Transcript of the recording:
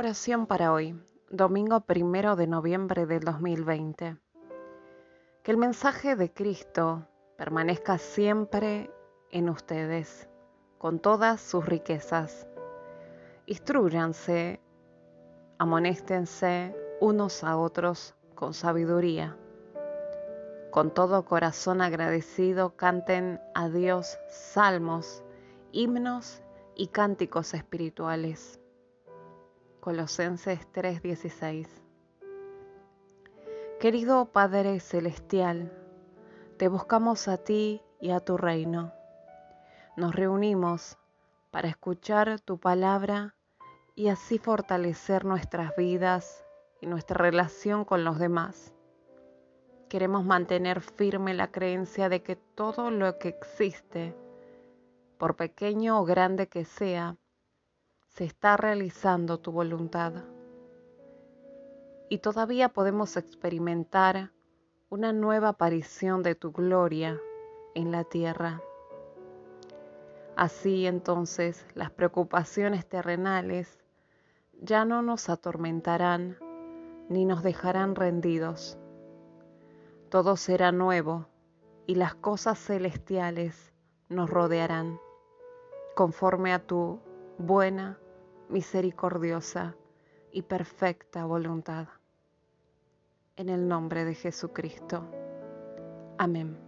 Oración para hoy, domingo primero de noviembre del 2020. Que el mensaje de Cristo permanezca siempre en ustedes, con todas sus riquezas. Instruyanse, amonéstense unos a otros con sabiduría. Con todo corazón agradecido canten a Dios salmos, himnos y cánticos espirituales Colosenses 3:16. Querido Padre Celestial, te buscamos a ti y a tu reino. Nos reunimos para escuchar tu palabra y así fortalecer nuestras vidas y nuestra relación con los demás. Queremos mantener firme la creencia de que todo lo que existe, por pequeño o grande que sea, se está realizando tu voluntad. Y todavía podemos experimentar una nueva aparición de tu gloria en la tierra. Así entonces las preocupaciones terrenales ya no nos atormentarán ni nos dejarán rendidos. Todo será nuevo y las cosas celestiales nos rodearán conforme a tu buena, misericordiosa y perfecta voluntad. En el nombre de Jesucristo. Amén.